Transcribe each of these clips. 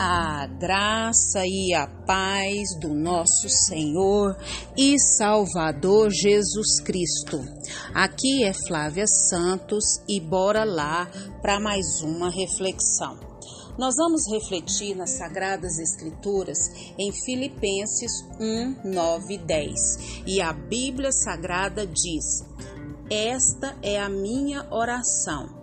A graça e a paz do nosso Senhor e Salvador Jesus Cristo. Aqui é Flávia Santos e bora lá para mais uma reflexão. Nós vamos refletir nas Sagradas Escrituras em Filipenses 1, 9 e 10. E a Bíblia Sagrada diz: Esta é a minha oração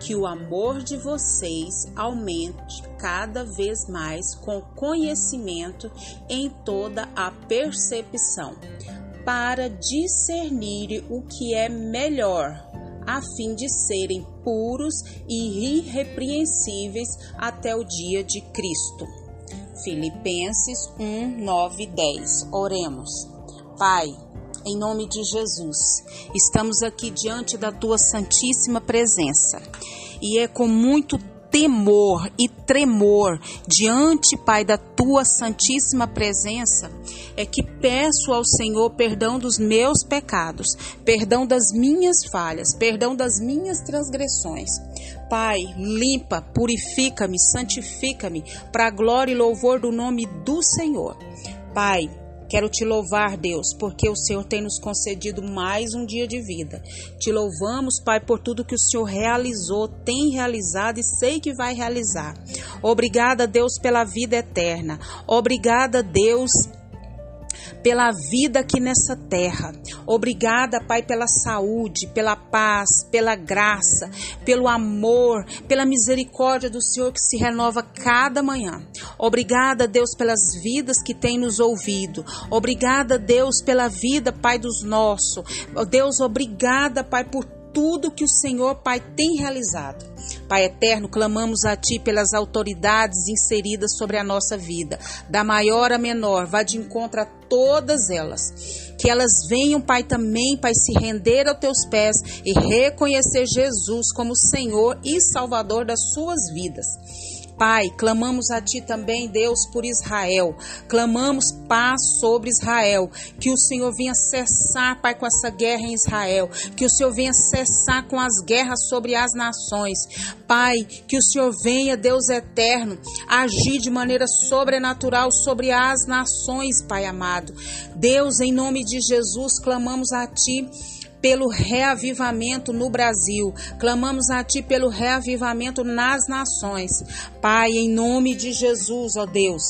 que o amor de vocês aumente cada vez mais com conhecimento em toda a percepção, para discernir o que é melhor, a fim de serem puros e irrepreensíveis até o dia de Cristo. Filipenses 1, 9 e 10. Oremos. Pai, em nome de Jesus. Estamos aqui diante da tua santíssima presença e é com muito temor e tremor diante, Pai, da tua santíssima presença, é que peço ao Senhor perdão dos meus pecados, perdão das minhas falhas, perdão das minhas transgressões. Pai, limpa, purifica-me, santifica-me para a glória e louvor do nome do Senhor. Pai, Quero te louvar, Deus, porque o Senhor tem nos concedido mais um dia de vida. Te louvamos, Pai, por tudo que o Senhor realizou, tem realizado e sei que vai realizar. Obrigada, Deus, pela vida eterna. Obrigada, Deus, pela vida aqui nessa terra. Obrigada, Pai, pela saúde, pela paz, pela graça, pelo amor, pela misericórdia do Senhor que se renova cada manhã. Obrigada, Deus, pelas vidas que tem nos ouvido. Obrigada, Deus, pela vida, Pai dos nossos. Deus, obrigada, Pai, por tudo que o Senhor, Pai, tem realizado. Pai eterno, clamamos a Ti pelas autoridades inseridas sobre a nossa vida, da maior a menor, vá de encontro a todas elas. Que elas venham, Pai, também, Pai, se render aos Teus pés e reconhecer Jesus como Senhor e Salvador das suas vidas. Pai, clamamos a Ti também, Deus, por Israel. Clamamos paz sobre Israel. Que o Senhor venha cessar, Pai, com essa guerra em Israel. Que o Senhor venha cessar com as guerras sobre as nações. Pai, que o Senhor venha, Deus eterno, agir de maneira sobrenatural sobre as nações, Pai amado. Deus, em nome de Jesus, clamamos a Ti pelo reavivamento no Brasil. Clamamos a Ti pelo reavivamento nas nações. Pai, em nome de Jesus, ó Deus,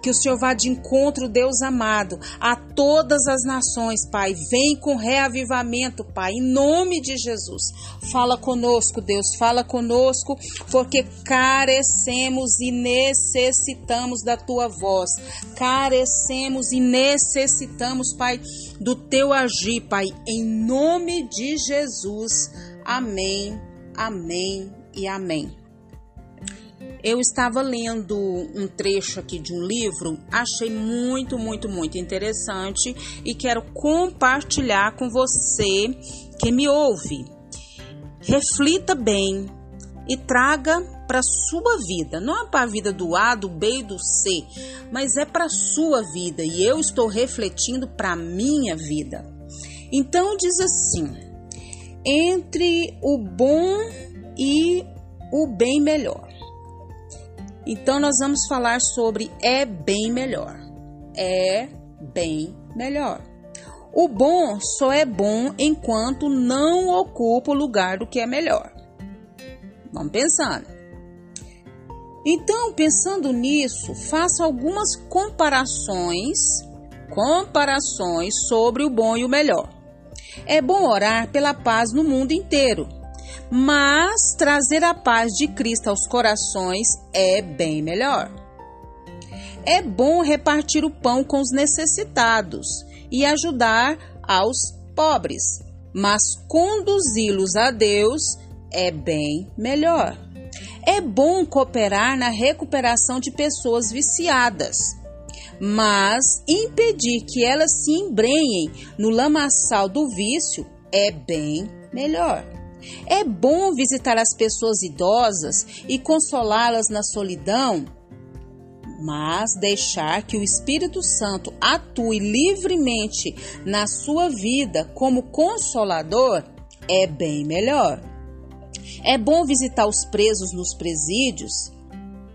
que o Senhor vá de encontro, Deus amado, a todas as nações, Pai. Vem com reavivamento, Pai, em nome de Jesus. Fala conosco, Deus, fala conosco, porque carecemos e necessitamos da tua voz. Carecemos e necessitamos, Pai, do teu agir, Pai, em nome de Jesus. Amém, amém e amém. Eu estava lendo um trecho aqui de um livro, achei muito, muito, muito interessante e quero compartilhar com você que me ouve. Reflita bem e traga para sua vida, não é para a vida do A, do B e do C, mas é para sua vida e eu estou refletindo para minha vida. Então diz assim: entre o bom e o bem melhor. Então nós vamos falar sobre é bem melhor. É bem melhor. O bom só é bom enquanto não ocupa o lugar do que é melhor. Vamos pensando. Então, pensando nisso, faça algumas comparações, comparações sobre o bom e o melhor. É bom orar pela paz no mundo inteiro, mas trazer a paz de Cristo aos corações é bem melhor. É bom repartir o pão com os necessitados e ajudar aos pobres, mas conduzi-los a Deus é bem melhor. É bom cooperar na recuperação de pessoas viciadas, mas impedir que elas se embrenhem no lamaçal do vício é bem melhor. É bom visitar as pessoas idosas e consolá-las na solidão, mas deixar que o Espírito Santo atue livremente na sua vida como consolador é bem melhor. É bom visitar os presos nos presídios,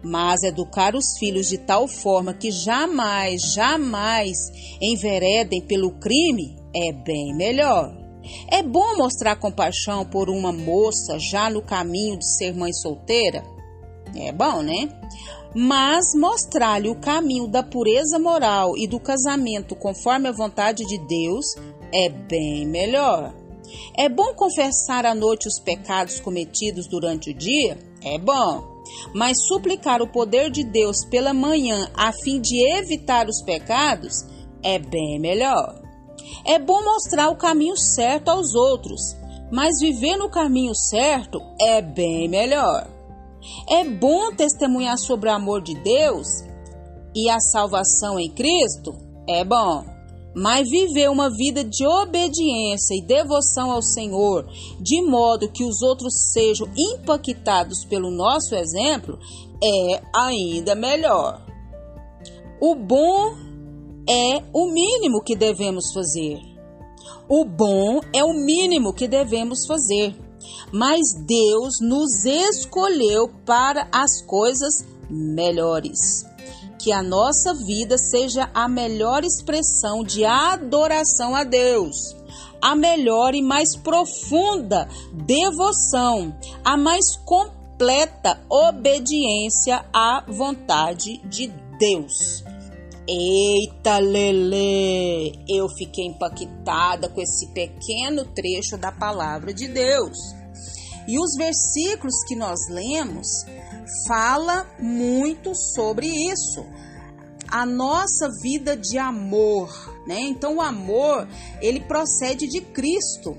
Mas educar os filhos de tal forma que jamais, jamais enveredem pelo crime é bem melhor. É bom mostrar compaixão por uma moça já no caminho de ser mãe solteira? É bom, né? Mas mostrar-lhe o caminho da pureza moral e do casamento conforme a vontade de Deus é bem melhor. É bom confessar à noite os pecados cometidos durante o dia? É bom. Mas suplicar o poder de Deus pela manhã a fim de evitar os pecados é bem melhor. É bom mostrar o caminho certo aos outros, mas viver no caminho certo é bem melhor. É bom testemunhar sobre o amor de Deus e a salvação em Cristo? É bom. Mas viver uma vida de obediência e devoção ao Senhor, de modo que os outros sejam impactados pelo nosso exemplo, é ainda melhor. O bom é o mínimo que devemos fazer. O bom é o mínimo que devemos fazer. Mas Deus nos escolheu para as coisas melhores que a nossa vida seja a melhor expressão de adoração a Deus, a melhor e mais profunda devoção, a mais completa obediência à vontade de Deus. Eita, Lele! Eu fiquei impactada com esse pequeno trecho da palavra de Deus. E os versículos que nós lemos fala muito sobre isso. A nossa vida de amor, né? Então o amor, ele procede de Cristo.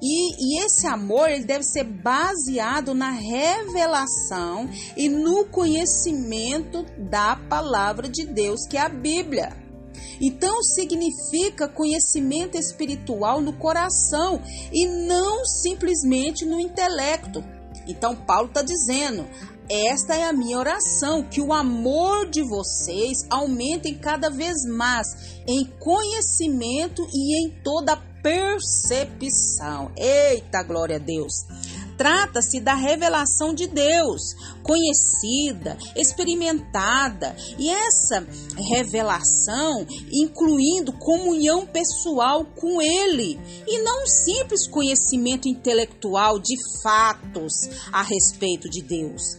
E, e, esse amor ele deve ser baseado na revelação e no conhecimento da palavra de Deus, que é a Bíblia. Então significa conhecimento espiritual no coração e não simplesmente no intelecto. Então Paulo está dizendo: esta é a minha oração, que o amor de vocês aumente cada vez mais em conhecimento e em toda percepção. Eita, glória a Deus! Trata-se da revelação de Deus, conhecida, experimentada, e essa revelação incluindo comunhão pessoal com Ele, e não um simples conhecimento intelectual de fatos a respeito de Deus.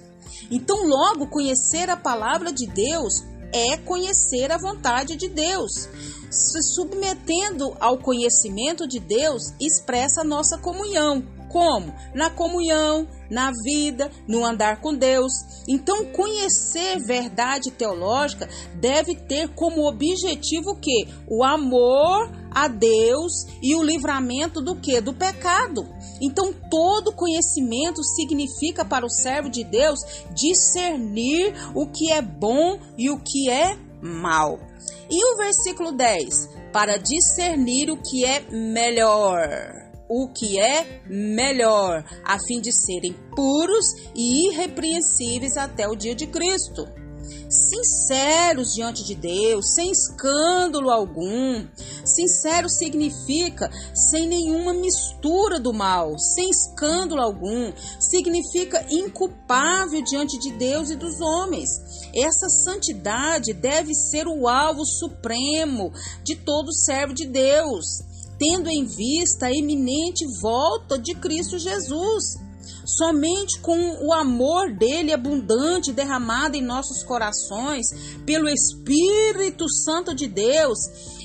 Então, logo, conhecer a palavra de Deus é conhecer a vontade de Deus. Se submetendo ao conhecimento de Deus, expressa nossa comunhão. Como? Na comunhão, na vida, no andar com Deus. Então, conhecer verdade teológica deve ter como objetivo o quê? O amor a Deus e o livramento do que? Do pecado. Então, todo conhecimento significa para o servo de Deus discernir o que é bom e o que é mal. E o versículo 10? Para discernir o que é melhor o que é melhor, a fim de serem puros e irrepreensíveis até o dia de Cristo sinceros diante de Deus, sem escândalo algum. Sincero significa sem nenhuma mistura do mal, sem escândalo algum. Significa inculpável diante de Deus e dos homens. Essa santidade deve ser o alvo supremo de todo servo de Deus, tendo em vista a iminente volta de Cristo Jesus. Somente com o amor dele abundante derramado em nossos corações pelo Espírito Santo de Deus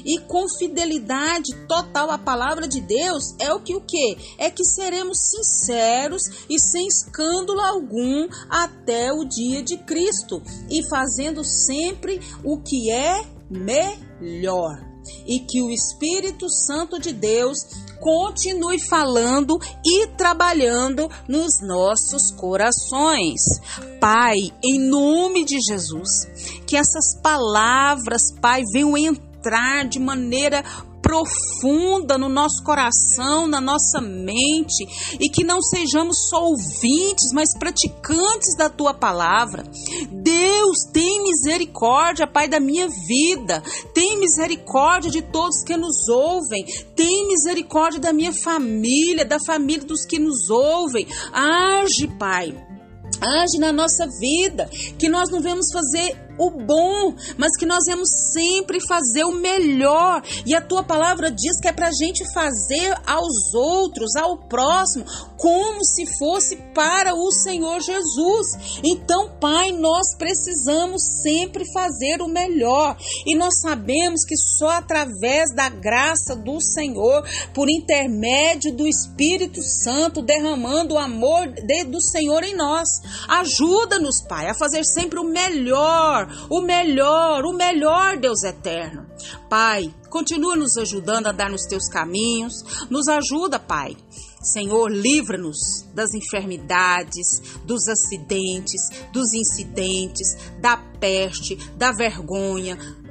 e com fidelidade total à palavra de Deus é o que o que é que seremos sinceros e sem escândalo algum até o dia de Cristo e fazendo sempre o que é melhor. E que o Espírito Santo de Deus continue falando e trabalhando nos nossos corações. Pai, em nome de Jesus, que essas palavras, Pai, venham entrar de maneira profunda no nosso coração, na nossa mente, e que não sejamos só ouvintes, mas praticantes da tua palavra. Deus, tem misericórdia, Pai, da minha vida, tem misericórdia de todos que nos ouvem, tem misericórdia da minha família, da família dos que nos ouvem. Age, Pai age na nossa vida, que nós não vamos fazer o bom, mas que nós vamos sempre fazer o melhor. E a tua palavra diz que é para a gente fazer aos outros, ao próximo, como se fosse para o Senhor Jesus. Então, Pai, nós precisamos sempre fazer o melhor. E nós sabemos que só através da graça do Senhor, por intermédio do Espírito Santo, derramando o amor do Senhor em nós. Ajuda-nos, Pai, a fazer sempre o melhor o melhor, o melhor, Deus eterno. Pai, continua nos ajudando a dar nos teus caminhos, nos ajuda, Pai. Senhor, livra-nos das enfermidades, dos acidentes, dos incidentes, da peste, da vergonha,